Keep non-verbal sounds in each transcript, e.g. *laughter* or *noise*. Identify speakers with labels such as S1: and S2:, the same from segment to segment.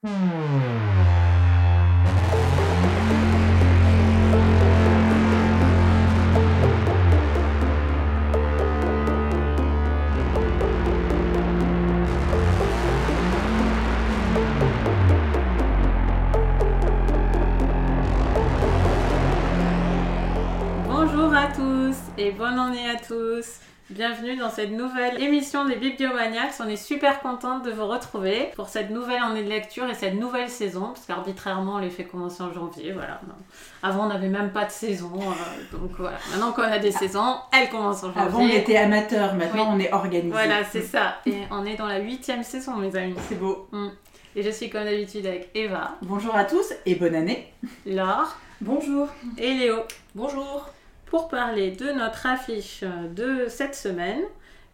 S1: Bonjour à tous et bonne année à tous. Bienvenue dans cette nouvelle émission des Bibliomaniacs. On est super contente de vous retrouver pour cette nouvelle année de lecture et cette nouvelle saison, parce qu'arbitrairement on les fait commencer en janvier. Voilà. Avant on n'avait même pas de saison, euh, donc voilà. Maintenant qu'on a des saisons, elles commencent en janvier.
S2: Avant on était amateur, maintenant
S1: Oui.
S2: on est organisé.
S1: Voilà, c'est ça. Et on est dans la huitième saison, mes amis.
S2: C'est beau.
S1: Mm. Et je suis comme d'habitude avec Eva,
S2: Bonjour à tous et bonne année.
S1: Laure
S3: Bonjour.
S1: et Léo.
S3: Bonjour.
S1: Pour parler de notre affiche de cette semaine,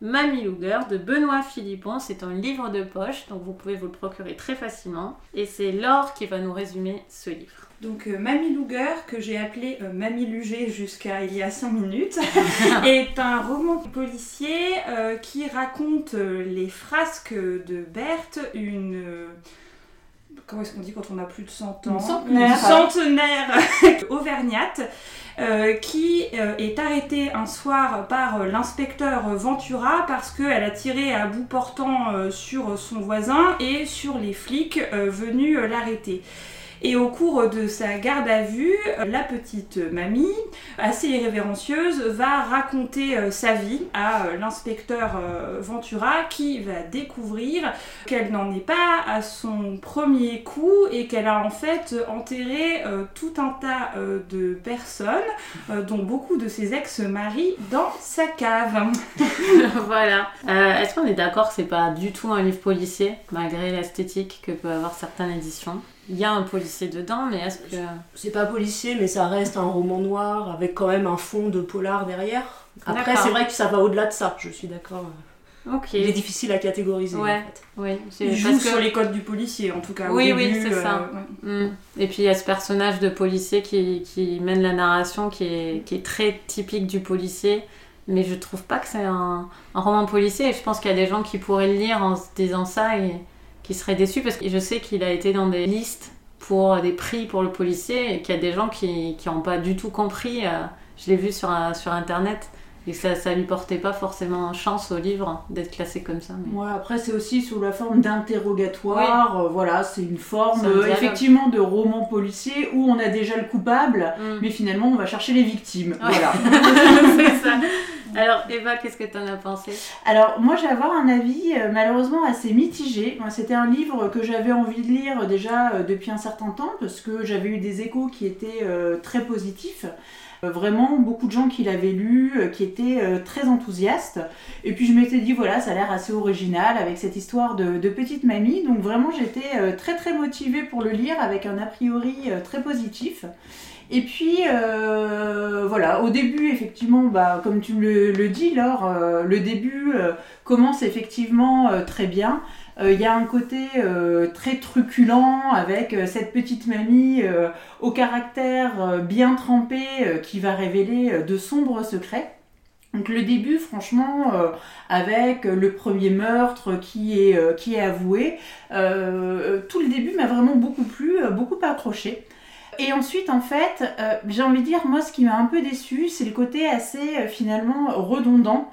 S1: Mamie Luger de Benoît Philippon. C'est un livre de poche, donc vous pouvez vous le procurer très facilement. Et c'est Laure qui va nous résumer ce livre.
S3: Donc euh, Mamie Luger, que j'ai appelé euh, Mamie Luger jusqu'à il y a 5 minutes, *laughs* *laughs* est un roman policier euh, qui raconte les frasques de Berthe, une... Comment est-ce qu'on dit quand on a plus de 100 ans
S2: Une centenaire.
S3: Centenaire *laughs* auvergnate euh, qui euh, est arrêtée un soir par euh, l'inspecteur Ventura parce qu'elle a tiré à bout portant sur son voisin et sur les flics venus l'arrêter. Et au cours de sa garde à vue, euh, la petite mamie, assez irrévérencieuse, va raconter euh, sa vie à euh, l'inspecteur Ventura qui va découvrir qu'elle n'en est pas à son premier coup et qu'elle a en fait enterré tout un tas de personnes, dont beaucoup de ses ex-maris, dans sa cave. *laughs*
S1: voilà. Est-ce qu'on est d'accord que c'est pas du tout un livre policier, malgré l'esthétique que peut avoir certaines éditions? Il y a un policier dedans, mais est-ce que...
S4: C'est pas policier, mais ça reste un roman noir avec quand même un fond de polar derrière. Après, c'est vrai que ça va au-delà de ça, je suis d'accord.
S1: Ok.
S4: Il est difficile à catégoriser
S1: Ouais.
S4: en fait.
S1: Oui, c'est
S3: Il joue
S1: parce que-
S3: sur les codes du policier, en tout cas. au
S1: Oui, oui,
S3: début,
S1: c'est ça.
S3: ouais.
S1: Mm. Et puis il y a ce personnage de policier qui, qui mène la narration qui est, qui est très typique du policier. Mais je trouve pas que c'est un, un roman policier. Et je pense qu'il y a des gens qui pourraient le lire en se disant ça et qui seraient déçus. Parce que je sais qu'il a été dans des listes pour des prix pour le policier et qu'il y a des gens qui n'ont pas du tout compris. euh, je l'ai vu sur, un- sur internet. Et ça, ça lui portait pas forcément chance au livre d'être classé comme ça. mais-
S2: Ouais, après c'est aussi sous la forme d'interrogatoire, euh, voilà, c'est une forme euh, effectivement de roman policier où on a déjà le coupable,
S1: Mm.
S2: mais finalement on va chercher les victimes. Voilà. *laughs*
S1: c'est ça. Alors Eva, qu'est-ce que tu en as pensé?
S2: Alors moi j'ai avoir un avis euh, malheureusement assez mitigé. C'était un livre que j'avais envie de lire déjà euh, depuis un certain temps parce que j'avais eu des échos qui étaient euh, très positifs. Euh, Vraiment beaucoup de gens qui l'avaient lu, euh, qui étaient euh, très enthousiastes. Et puis je m'étais dit voilà ça a l'air assez original avec cette histoire de, petite mamie. Donc vraiment j'étais très très motivée pour le lire avec un a priori très positif. Et puis voilà, au début effectivement, bah, comme tu le, le dis Laure, le début commence effectivement très bien. Euh, Il y a un côté euh, très truculent avec euh, cette petite mamie au caractère bien trempé qui va révéler de sombres secrets. Donc le début, franchement, avec le premier meurtre qui est, qui est avoué, tout le début m'a vraiment beaucoup plu, beaucoup accroché. Et ensuite, en fait, j'ai envie de dire, moi, ce qui m'a un peu déçu, c'est le côté assez, finalement, redondant,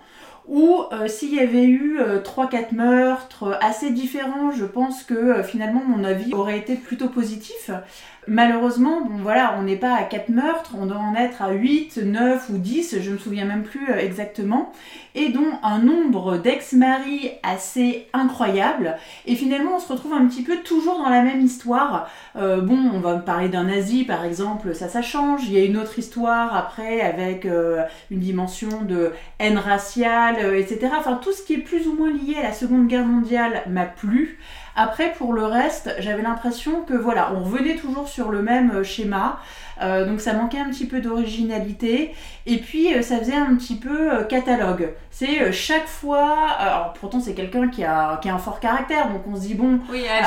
S2: où euh, s'il y avait eu euh, 3-4 meurtres euh, assez différents, je pense que euh, finalement, mon avis aurait été plutôt positif. Malheureusement, bon voilà, on n'est pas à 4 meurtres, on doit en être à 8, 9 ou 10, je ne me souviens même plus euh, exactement, et dont un nombre d'ex-maris assez incroyable. Et finalement, on se retrouve un petit peu toujours dans la même histoire. Euh, bon, on va me parler d'un nazi par exemple, ça, ça change. Il y a une autre histoire après avec euh, une dimension de haine raciale, euh, etc. Enfin, tout ce qui est plus ou moins lié à la Seconde Guerre mondiale m'a plu. Après, pour le reste, j'avais l'impression que voilà, on revenait toujours sur le même euh, schéma. Euh, donc ça manquait un petit peu d'originalité. Et puis euh, ça faisait un petit peu euh, catalogue. C'est chaque fois. Alors pourtant, c'est quelqu'un qui a, qui a un fort caractère. Donc on se dit, bon,
S1: Oui, elle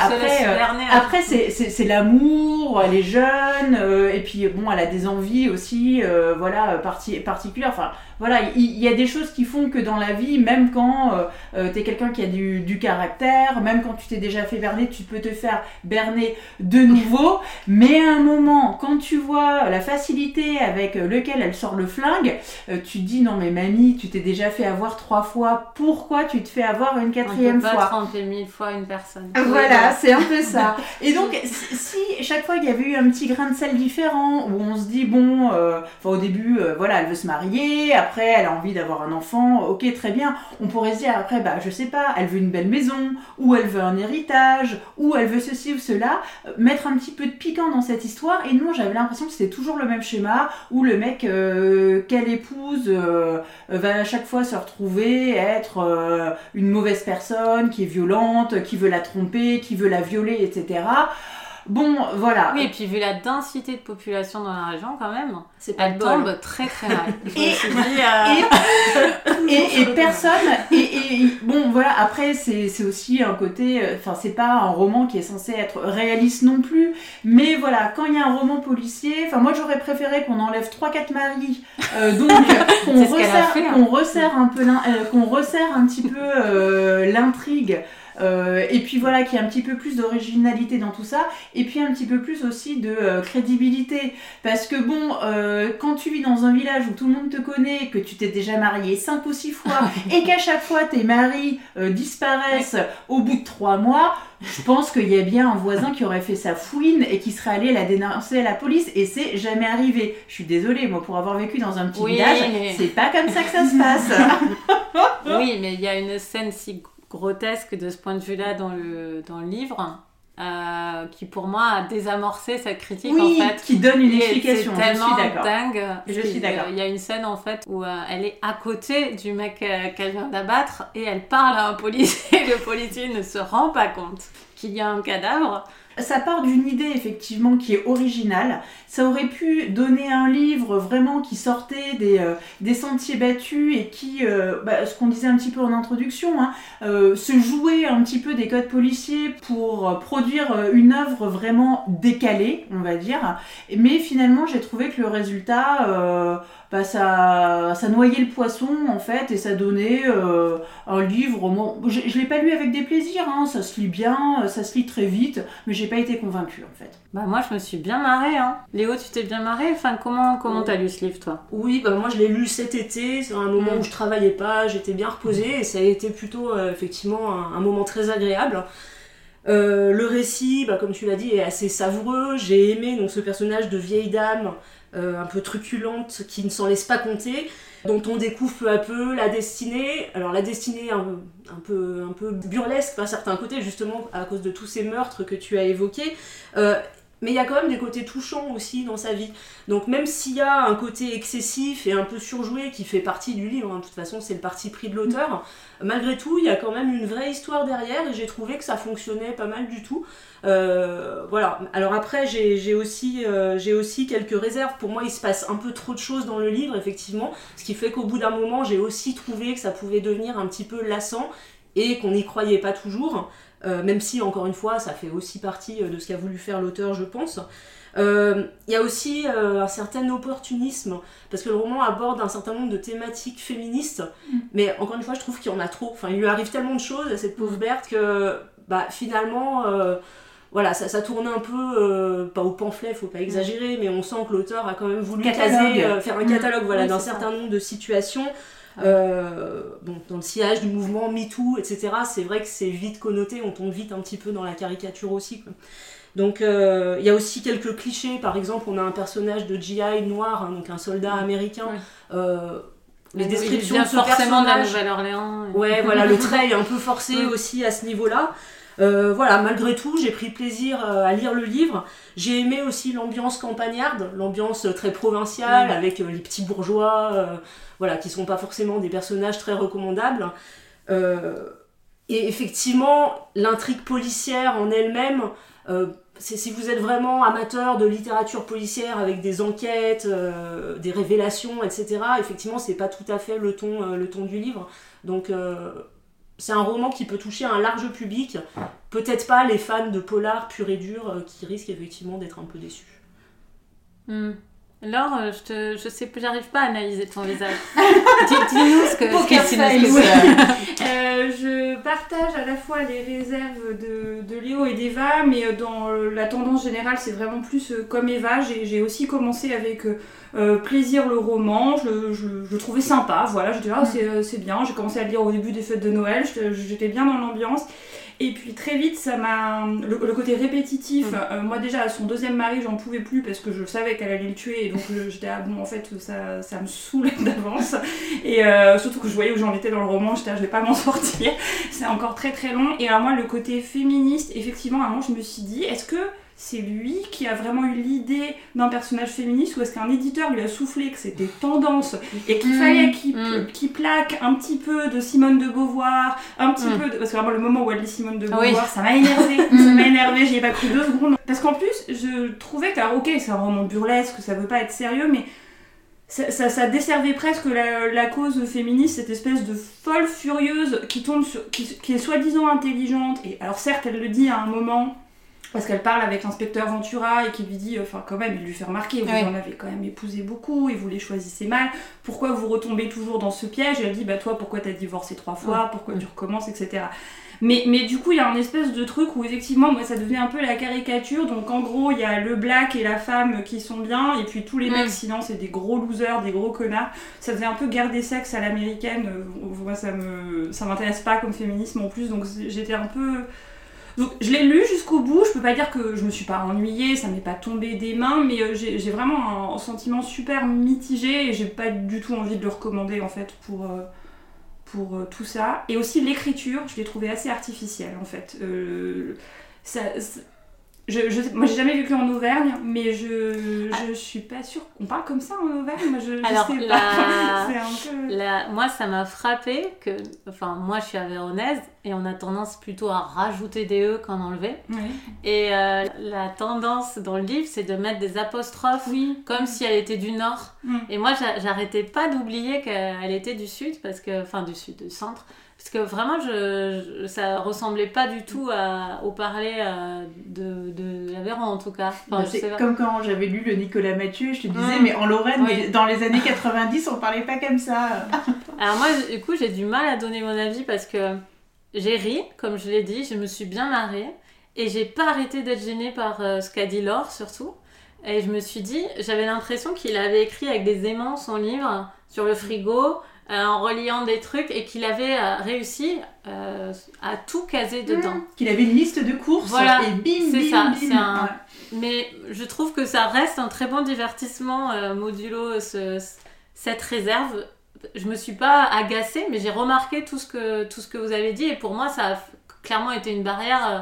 S2: Après,
S1: se
S2: c'est- l'amour, elle est jeune, et puis bon, elle a des envies aussi, voilà, parti- particulières. Enfin, voilà, il y, a des choses qui font que dans la vie, même quand euh, euh, t'es quelqu'un qui a du, du caractère, même quand tu t'es déjà fait berner, tu peux te faire berner de nouveau. *laughs* Mais à un moment, quand tu vois la facilité avec lequel elle sort le flingue, euh, tu te dis non mais mamie, tu t'es déjà fait avoir trois fois, pourquoi tu te fais avoir une quatrième
S1: On peut pas
S2: fois
S1: mille fois une personne.
S2: voilà, c'est un peu ça. *laughs* Et donc, si chaque fois qu'il y avait eu un petit grain de sel différent, où on se dit, bon, euh, au début, voilà, elle veut se marier, après, elle a envie d'avoir un enfant, ok, très bien. On pourrait se dire, après, bah, je sais pas, elle veut une belle maison, ou elle veut un héritage, ou elle veut ceci ou cela, euh, mettre un petit peu de piquant dans cette histoire. Et non, j'avais l'impression que c'était toujours le même schéma, où le mec euh, qu'elle épouse euh, va à chaque fois se retrouver être une mauvaise personne, qui est violente, qui veut la tromper, qui veut la violer, etc. Bon, voilà.
S1: Oui, et puis vu la densité de population dans la région, quand même,
S4: C'est pas
S1: elle
S4: bol.
S1: tombe très très mal.
S2: Et-
S1: euh,
S2: et, *laughs* et, et personne et, et- bon voilà après c'est c'est aussi un côté euh, enfin c'est pas un roman qui est censé être réaliste non plus mais voilà quand il y a un roman policier enfin moi j'aurais préféré qu'on enlève 3 4 maris euh, *laughs* donc qu'on resserre
S1: hein.
S2: qu'on resserre un peu euh, qu'on resserre un petit peu euh, l'intrigue euh, et puis voilà, qu'il y ait un petit peu plus d'originalité dans tout ça, et puis un petit peu plus aussi de euh, crédibilité. Parce que bon, euh, quand tu vis dans un village où tout le monde te connaît, que tu t'es déjà marié cinq ou six fois, *laughs* et qu'à chaque fois tes maris disparaissent au bout de trois mois, je pense qu'il y a bien un voisin qui aurait fait sa fouine et qui serait allé la dénoncer à la police, et c'est jamais arrivé. Je suis désolée, moi, pour avoir vécu dans un petit
S1: Oui,
S2: village,
S1: mais-
S2: c'est pas comme ça que ça se passe. *laughs* *laughs*
S1: Oui, mais il y a une scène si grotesque de ce point de vue-là dans le, dans le livre, euh, qui pour moi a désamorcé cette critique
S2: oui,
S1: en fait.
S2: qui donne une explication,
S1: C'est
S2: je
S1: tellement
S2: suis
S1: dingue.
S2: Je suis d'accord.
S1: Il y a une scène en fait où euh, elle est à côté du mec euh, qu'elle vient d'abattre et elle parle à un policier. *laughs* Le policier ne se rend pas compte qu'il y a un cadavre.
S2: Ça part d'une idée effectivement qui est originale. Ça aurait pu donner un livre vraiment qui sortait des, euh, des sentiers battus et qui, euh, bah, ce qu'on disait un petit peu en introduction, hein, euh, se jouer un petit peu des codes policiers pour produire une œuvre vraiment décalée, on va dire. Mais finalement, j'ai trouvé que le résultat, bah, ça, ça noyait le poisson en fait et ça donnait euh, un livre. Bon, je je l'ai pas lu avec des plaisirs, hein, ça se lit bien, euh, ça se lit très vite, mais j'ai pas été convaincue en fait.
S1: Bah moi je me suis bien marrée. Hein. Léo, tu t'es bien marrée? Enfin comment comment t'as lu ce livre toi?
S4: Oui, bah moi je l'ai lu cet été, c'est un moment
S1: Mm.
S4: où je travaillais pas, j'étais bien reposée et ça a été plutôt euh, effectivement un, un moment très agréable. Euh, le récit, bah, comme tu l'as dit, est assez savoureux. J'ai aimé donc ce personnage de vieille dame euh, un peu truculente qui ne s'en laisse pas compter, dont on découvre peu à peu la destinée. Alors la destinée un, peu burlesque par certains côtés, justement à cause de tous ces meurtres que tu as évoqués. Euh, mais il y a quand même des côtés touchants aussi dans sa vie. Donc même s'il y a un côté excessif et un peu surjoué qui fait partie du livre, hein, de toute façon c'est le parti pris de l'auteur, malgré tout il y a quand même une vraie histoire derrière et j'ai trouvé que ça fonctionnait pas mal du tout. Euh, voilà, alors après j'ai aussi, euh, j'ai aussi quelques réserves. Pour moi il se passe un peu trop de choses dans le livre effectivement, ce qui fait qu'au bout d'un moment j'ai aussi trouvé que ça pouvait devenir un petit peu lassant et qu'on n'y croyait pas toujours. Euh, même si, encore une fois, ça fait aussi partie euh, de ce qu'a voulu faire l'auteur, je pense. Euh, Il y a aussi euh, un certain opportunisme, parce que le roman aborde un certain nombre de thématiques féministes, mais encore une fois, je trouve qu'il y en a trop. Enfin, il lui arrive tellement de choses à cette pauvre Berthe que, bah, finalement, voilà, ça, ça tourne un peu, euh, pas au pamphlet, faut pas exagérer, mais on sent que l'auteur a quand même voulu caser, euh, faire un
S2: Mm.
S4: catalogue voilà,
S2: Oui,
S4: d'un certain nombre de situations. Euh, bon, dans le sillage du mouvement MeToo, etc., c'est vrai que c'est vite connoté, on tombe vite un petit peu dans la caricature aussi. quoi. Donc il y a aussi quelques clichés, par exemple on a un personnage de GI noir, hein, donc un soldat américain.
S1: Ouais.
S4: Euh, les descriptions de ce
S1: forcément de la
S4: personnage...
S1: Nouvelle-Orléans.
S4: Ouais, voilà, le trait est un peu forcé *laughs*
S1: Mm.
S4: aussi à ce niveau-là. Euh, voilà, malgré tout, j'ai pris plaisir euh, à lire le livre. J'ai aimé aussi l'ambiance campagnarde, l'ambiance euh, très provinciale, avec les petits bourgeois, euh, voilà, qui sont pas forcément des personnages très recommandables. Euh, et effectivement, l'intrigue policière en elle-même, euh, c'est si vous êtes vraiment amateur de littérature policière avec des enquêtes, euh, des révélations, etc. Effectivement, c'est pas tout à fait le ton, euh, le ton du livre. Donc, euh, c'est un roman qui peut toucher un large public. Peut-être pas les fans de polar pur et dur euh, qui risquent effectivement d'être un peu déçus.
S1: Hmm. Laure, euh, je, te, je sais j'arrive pas à analyser ton visage. *laughs* Dis- Dis-nous ce que, ce que
S2: face.
S3: Euh, je partage à la fois les réserves de, de Léo et d'Eva, mais euh, dans euh, la tendance générale, c'est vraiment plus comme Eva. J'ai aussi commencé avec euh, plaisir le roman, je, le- je, je le trouvais sympa, voilà, je disais ah, c'est c'est bien. J'ai commencé à le lire au début des fêtes de Noël, j'étais bien dans l'ambiance. Et puis très vite, ça m'a. Le, le côté répétitif,
S1: Mm.
S3: euh, moi déjà, à son deuxième mari, j'en pouvais plus parce que je savais qu'elle allait le tuer, et donc je- j'étais ah bon, en fait, ça, ça me saoule *laughs* d'avance. Et euh, surtout que je voyais où j'en étais dans le roman, j'étais ah, je vais pas m'en *laughs* sortir. C'est encore très très long. Et alors, moi, le côté féministe, effectivement, à un moment, je me suis dit, est-ce que c'est lui qui a vraiment eu l'idée d'un personnage féministe ou est-ce qu'un éditeur lui a soufflé que c'était tendance et qu'il
S2: Mm.
S3: fallait qu'il
S1: Mm.
S3: qu'il plaque un petit peu de Simone de Beauvoir, un petit
S1: Mm.
S3: peu de... Parce que vraiment le moment où elle lit Simone de
S1: Oui.
S3: Beauvoir, ça m'a énervé, *laughs* ça m'a énervé, j'y ai pas cru deux secondes. Parce qu'en plus, je trouvais que, alors ok, c'est un roman burlesque, ça veut pas être sérieux, mais ça, ça, ça desservait presque la, la cause féministe, cette espèce de folle furieuse qui tombe sur, qui, qui est soi-disant intelligente. Et alors certes, elle le dit à un moment, parce qu'elle parle avec l'inspecteur Ventura et qui lui dit, enfin quand même, il lui fait remarquer, vous en avez quand même épousé beaucoup et vous les choisissez mal, pourquoi vous retombez toujours dans ce piège? Et elle dit, bah toi, pourquoi t'as divorcé trois fois, pourquoi tu recommences, etc. Mais, mais du coup, il y a un espèce de truc où effectivement, moi, ça devient un peu la caricature. Donc en gros, il y a le black et la femme qui sont bien, et puis tous les mecs, sinon, c'est des gros losers, des gros connards. Ça faisait un peu guerre des sexes à l'américaine. Euh, Moi, ça me, ça m'intéresse pas comme féminisme en plus, donc j'étais un peu. Donc je l'ai lu jusqu'au bout, je peux pas dire que je me suis pas ennuyée, ça m'est pas tombé des mains, mais euh, j'ai vraiment un, sentiment super mitigé et j'ai pas du tout envie de le recommander en fait pour, euh, pour euh, tout ça. Et aussi l'écriture, je l'ai trouvé assez artificielle en fait. Ça- je, je, moi j'ai jamais vécu en Auvergne, mais je, je suis pas sûre. On parle comme ça en Auvergne Moi je, je
S1: Alors,
S3: sais
S1: la-
S3: pas. *laughs* C'est un peu.
S1: La- moi, ça m'a frappé que, enfin, moi, je suis avéronaise et on a tendance plutôt à rajouter des e qu'en enlever.
S3: Oui.
S1: Et euh, la tendance dans le livre, c'est de mettre des apostrophes
S3: Oui.
S1: comme si elle était du nord.
S3: Mm.
S1: Et moi, j'a- j'arrêtais pas d'oublier qu'elle était du sud, parce que, enfin, du sud, du centre. Parce que vraiment, je, je- ça ressemblait pas du tout à- au parler euh, de, de l'Aveyron, en tout cas. Enfin,
S2: Bah, c'est comme quand j'avais lu le Nicolas Mathieu, je te disais,
S1: Mm.
S2: mais en Lorraine,
S1: Oui.
S2: dans les années 90, on parlait pas comme ça. *laughs*
S1: Alors moi, du coup, j'ai du mal à donner mon avis parce que j'ai ri, comme je l'ai dit, je me suis bien marrée et j'ai pas arrêté d'être gênée par euh, ce qu'a dit Laure surtout. Et je me suis dit, j'avais l'impression qu'il avait écrit avec des aimants son livre sur le frigo, euh, en reliant des trucs et qu'il avait euh, réussi euh, à tout caser dedans.
S2: Qu'il avait une liste de courses
S1: Voilà,
S2: et bim,
S1: c'est
S2: bim,
S1: ça,
S2: bim.
S1: c'est un-
S2: Ouais.
S1: Mais je trouve que ça reste un très bon divertissement euh, modulo ce- cette réserve. Je me suis pas agacée, mais j'ai remarqué tout ce, que, tout ce que vous avez dit et pour moi ça a clairement été une barrière euh,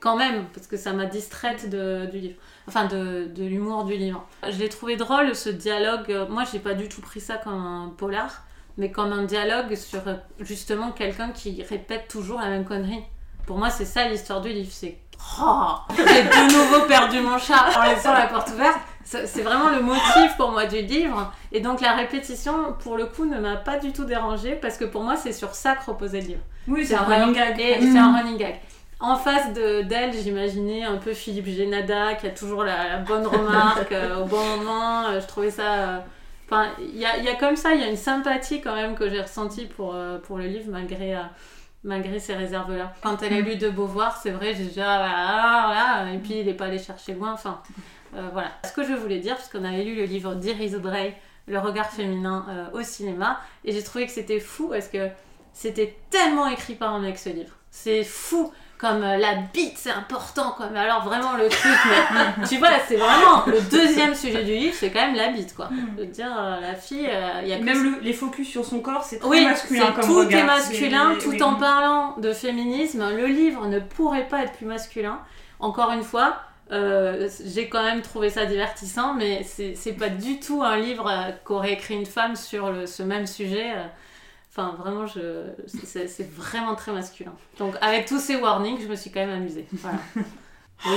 S1: quand même parce que ça m'a distraite de, du livre, enfin de, de l'humour du livre. Je l'ai trouvé drôle ce dialogue. Moi j'ai pas du tout pris ça comme un polar, mais comme un dialogue sur euh, justement quelqu'un qui répète toujours la même connerie. Pour moi c'est ça l'histoire du livre, c'est Oh, j'ai de nouveau perdu mon chat en laissant la porte ouverte. C'est vraiment le motif pour moi du livre. Et donc la répétition, pour le coup, ne m'a pas du tout dérangée parce que pour moi, c'est sur ça que reposait le livre.
S3: Oui, c'est un running gag.
S1: Et c'est un running gag. En face de- d'elle, j'imaginais un peu Philippe Génada qui a toujours la, la bonne remarque euh, au bon moment. Euh, Je trouvais ça. euh, Enfin, il y a, y a comme ça, il y a une sympathie quand même que j'ai ressentie pour, euh, pour le livre malgré, euh, malgré ces réserves-là. Quand elle a lu de Beauvoir, c'est vrai, j'ai dit ah, voilà, voilà, et puis il n'est pas allé chercher loin. Enfin, euh, voilà. Ce que je voulais dire, parce qu'on avait lu le livre d'Iris Bray, Le regard féminin au cinéma, et j'ai trouvé que c'était fou parce que c'était tellement écrit par un mec ce livre. C'est fou. Comme euh, la bite, c'est important, quoi. Mais alors vraiment le truc, mais *laughs* tu vois, c'est vraiment le deuxième sujet du livre, c'est quand même la bite, quoi. Je veux dire, euh, la fille, euh, il y a que
S3: Même le- les focus sur son corps, c'est
S1: oui,
S3: masculin comme
S1: tout
S3: regard.
S1: est masculin, tout
S3: oui.
S1: en parlant de féminisme. Le livre ne pourrait pas être plus masculin. Encore une fois, euh, j'ai quand même trouvé ça divertissant, mais c'est pas du tout un livre qu'aurait écrit une femme sur le- ce même sujet. Enfin, vraiment, je, c'est c'est vraiment très masculin. Donc, avec tous ces warnings, je me suis quand même amusée. Voilà. *laughs*
S4: Oui,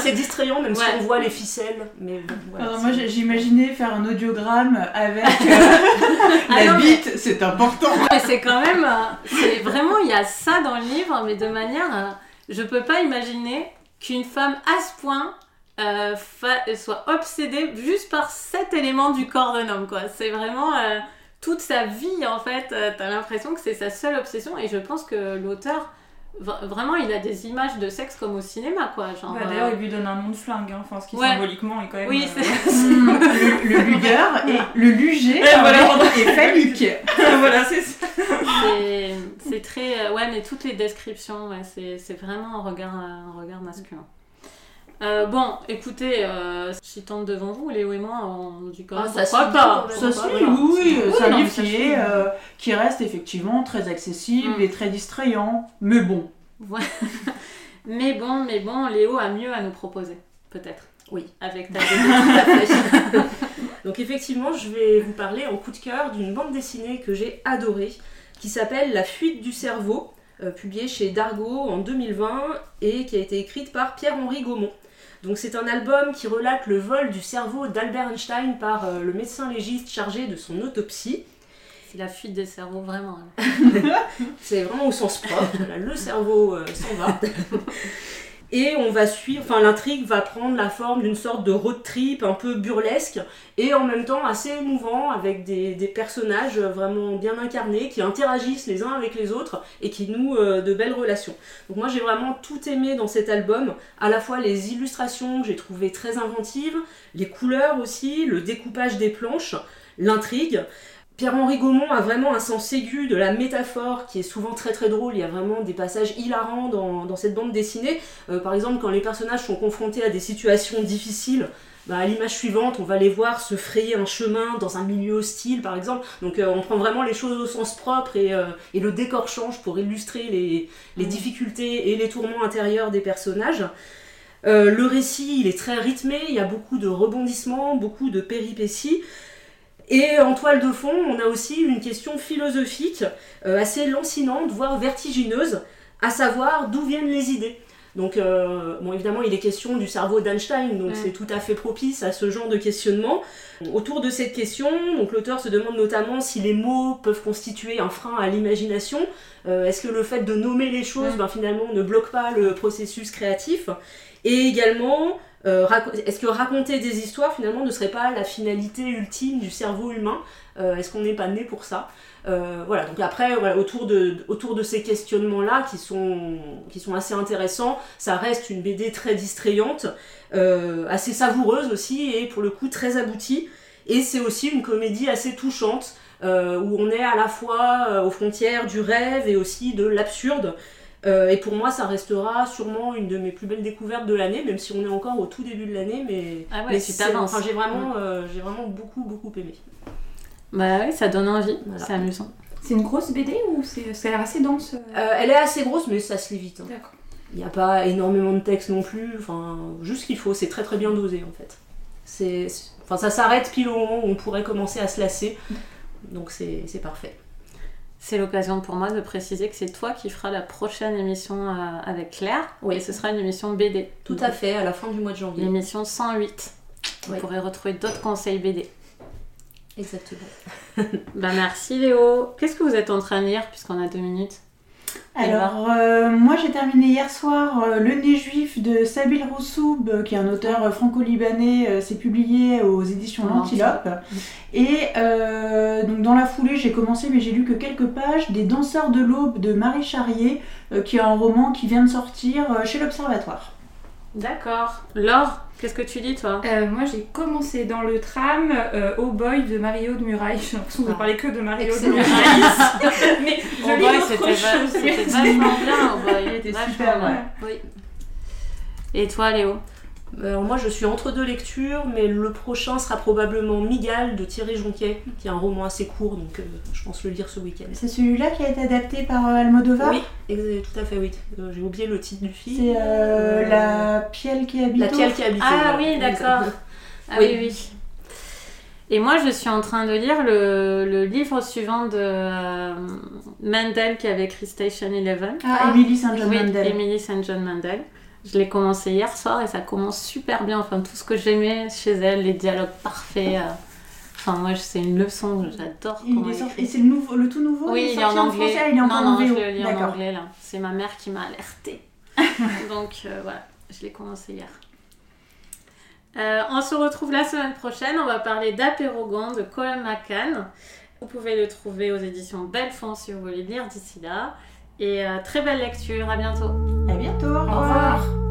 S4: c'est distrayant, même si
S1: Ouais.
S4: on voit les ficelles. Mais bon, voilà,
S2: Alors, moi, j'ai- j'imaginais faire un audiogramme avec euh, *laughs*
S1: Ah
S2: la
S1: non, mais-
S2: bite, c'est important.
S1: Mais c'est quand même. euh, c'est vraiment, il y a ça dans le livre, mais de manière. euh, je peux pas imaginer qu'une femme à ce point euh, fa- soit obsédé juste par cet élément du corps d'un homme, quoi. C'est vraiment euh, toute sa vie, en fait. euh, T'as l'impression que c'est sa seule obsession. Et je pense que l'auteur, vra- vraiment, il a des images de sexe comme au cinéma, quoi. Genre,
S3: Bah,
S1: euh,
S3: D'ailleurs, il lui donne un nom de flingue, hein, enfin, ce qui
S1: Ouais.
S3: symboliquement est quand même.
S1: Oui,
S3: euh,
S1: c'est- *laughs*
S2: le, le lugueur et le luger
S3: Et voilà. *laughs*
S2: phallique. *laughs*
S3: voilà, c'est ça.
S1: c'est c'est très. euh, ouais, mais toutes les descriptions, ouais, c'est c'est vraiment un regard, un regard masculin. Euh, bon, écoutez, euh, si tente devant vous, Léo et moi, on dit quand
S4: Ah,
S1: même
S4: ça suit bien,
S1: pas.
S2: Ça suit, oui, oui, c'est un livre
S1: ça
S2: qui, est, euh, qui reste effectivement très accessible
S1: Mm.
S2: et très distrayant, mais bon. *laughs*
S1: Mais bon, mais bon, Léo a mieux à nous proposer, peut-être.
S4: Oui.
S1: Avec ta. *laughs*
S4: Donc effectivement, je vais vous parler en coup de cœur d'une bande dessinée que j'ai adorée, qui s'appelle La fuite du cerveau, euh, publiée chez Dargo en 2020 et qui a été écrite par Pierre-Henri Gaumont. Donc c'est un album qui relate le vol du cerveau d'Albert Einstein par euh, le médecin légiste chargé de son autopsie.
S1: C'est la fuite des cerveaux, vraiment. *laughs*
S4: C'est vraiment au sens propre. Voilà, le cerveau euh, s'en va. *laughs* Et on va suivre, enfin l'intrigue va prendre la forme d'une sorte de road trip un peu burlesque et en même temps assez émouvant avec des, personnages vraiment bien incarnés qui interagissent les uns avec les autres et qui nouent euh, de belles relations. Donc moi j'ai vraiment tout aimé dans cet album, à la fois les illustrations que j'ai trouvées très inventives, les couleurs aussi, le découpage des planches, l'intrigue. Pierre-Henri Gaumont a vraiment un sens aigu de la métaphore qui est souvent très très drôle. Il y a vraiment des passages hilarants dans, dans cette bande dessinée. Euh, par exemple, quand les personnages sont confrontés à des situations difficiles, bah, à l'image suivante, on va les voir se frayer un chemin dans un milieu hostile, par exemple. Donc euh, on prend vraiment les choses au sens propre et, euh, et le décor change pour illustrer les, les
S1: Mm.
S4: difficultés et les tourments intérieurs des personnages. Le récit, il est très rythmé, il y a beaucoup de rebondissements, beaucoup de péripéties. Et en toile de fond, on a aussi une question philosophique euh, assez lancinante, voire vertigineuse, à savoir d'où viennent les idées. Donc, euh, bon, évidemment, il est question du cerveau d'Einstein, donc c'est tout à fait propice à ce genre de questionnement. Autour de cette question, donc l'auteur se demande notamment si les mots peuvent constituer un frein à l'imagination. Euh, Est-ce que le fait de nommer les choses, ben, finalement, ne bloque pas le processus créatif? Et également, euh, est-ce que raconter des histoires, finalement, ne serait pas la finalité ultime du cerveau humain Euh, Est-ce qu'on n'est pas né pour ça? Euh, Voilà, donc après, autour, de, ces questionnements-là, qui sont, assez intéressants, ça reste une BD très distrayante, assez savoureuse aussi, et pour le coup très aboutie. Et c'est aussi une comédie assez touchante, où on est à la fois aux frontières du rêve et aussi de l'absurde. Euh, et pour moi, ça restera sûrement une de mes plus belles découvertes de l'année, même si on est encore au tout début de l'année. Mais,
S1: Ah ouais,
S4: mais enfin, j'ai vraiment, euh, j'ai vraiment beaucoup, beaucoup aimé.
S1: Bah oui, ça donne envie,
S4: Voilà.
S1: c'est amusant.
S3: C'est une grosse BD ou c'est ça a l'air assez dense euh
S4: elle est assez grosse, mais ça se lit vite. hein.
S3: D'accord.
S4: Il n'y a pas énormément de texte non plus, enfin, juste ce qu'il faut, c'est très très bien dosé en fait. C'est, c'est- enfin, ça s'arrête pile au moment où on pourrait commencer à se lasser, donc c'est, c'est parfait.
S1: C'est l'occasion pour moi de préciser que c'est toi qui feras la prochaine émission euh, avec Claire.
S4: Oui.
S1: Et ce sera une émission BD.
S4: Tout à fait, à la fin du mois de janvier.
S1: L'émission 108. Vous pourrez retrouver d'autres conseils BD.
S4: Exactement. *laughs*
S1: Bah merci Léo. Qu'est-ce que vous êtes en train de lire puisqu'on a deux minutes?
S2: Alors, euh, moi j'ai terminé hier soir euh, Le nez juif de Sabil Roussoub, euh, qui est un auteur franco-libanais. euh, c'est publié aux éditions L'Antilope. Et euh, donc dans la foulée, j'ai commencé, mais j'ai lu que quelques pages, Des Danseurs de l'Aube de Marie Charrier, euh, qui est un roman qui vient de sortir chez l'Observatoire.
S1: D'accord. Laure, qu'est-ce que tu lis toi?
S3: Euh, moi j'ai commencé dans le tram euh, Oh Boy de Mario de Muraille. *laughs* J'ai l'impression de
S1: Ah.
S3: parler que de Mario de. Muraille. *laughs* Mais je
S1: Oh
S3: lis
S1: boy,
S3: autre chose.
S1: c'était vachement bien. Oh boy,
S2: Il était super,
S3: ouais.
S1: Oui. Et toi Léo?
S4: Alors moi je suis entre deux lectures, mais le prochain sera probablement Migale de Thierry Jonquet, qui est un roman assez court, donc euh, je pense le lire ce week-end.
S2: C'est celui-là qui a été adapté par euh, Almodovar
S4: Oui, tout à fait, oui. Euh, J'ai oublié le titre du film.
S2: C'est euh,
S4: Euh,
S2: La Pielle qui habite
S4: La Pielle qui habite.
S1: Ah
S4: voilà.
S1: oui, d'accord. Ah
S4: Oui.
S1: oui, oui. Et moi, je suis en train de lire le, le livre suivant de euh, Mandel qui avait écrit Station Eleven.
S2: Ah, Emily St. John
S1: oui,
S2: Mandel.
S1: Emily St. John Mandel. Je l'ai commencé hier soir et ça commence super bien. Enfin, tout ce que j'aimais chez elle, les dialogues parfaits. euh. Enfin, moi, c'est une leçon. J'adore
S2: Il est sorti-
S1: écrit.
S2: Et c'est le, nouveau, le tout nouveau
S1: Oui,
S2: il
S1: il
S2: est
S1: est en
S2: sorti en
S1: anglais.
S2: français, il est
S1: non,
S2: encore
S1: non,
S2: en
S1: je le lis en anglais là. C'est ma mère qui m'a alertée. *laughs* Donc euh, voilà, je l'ai commencé hier. Euh, on se retrouve la semaine prochaine. On va parler d'Apérogan de Colin McCann. Vous pouvez le trouver aux éditions Belfond si vous voulez lire d'ici là. Et euh, très belle lecture. À bientôt.
S2: À bientôt.
S3: Au revoir.